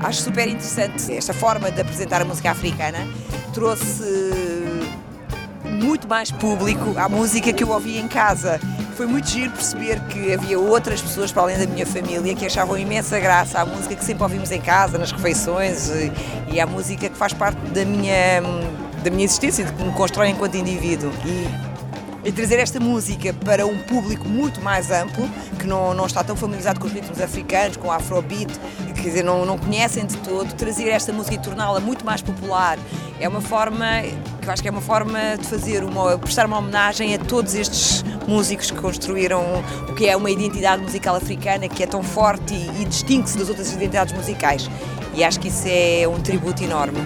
Acho super interessante esta forma de apresentar a música africana. Trouxe muito mais público à música que eu ouvia em casa. Foi muito giro perceber que havia outras pessoas para além da minha família que achavam imensa graça à música que sempre ouvimos em casa, nas refeições e, à música que faz parte da minha, da minha existência, de que me constrói enquanto indivíduo. E, e trazer esta música para um público muito mais amplo, que não, não está tão familiarizado com os ritmos africanos, com o afrobeat, quer dizer, não, não conhecem de todo, trazer esta música e torná-la muito mais popular é uma forma, que eu acho que é uma forma de fazer uma, prestar uma homenagem a todos estes músicos que construíram o que é uma identidade musical africana que é tão forte e, e distingue-se das outras identidades musicais. E acho que isso é um tributo enorme.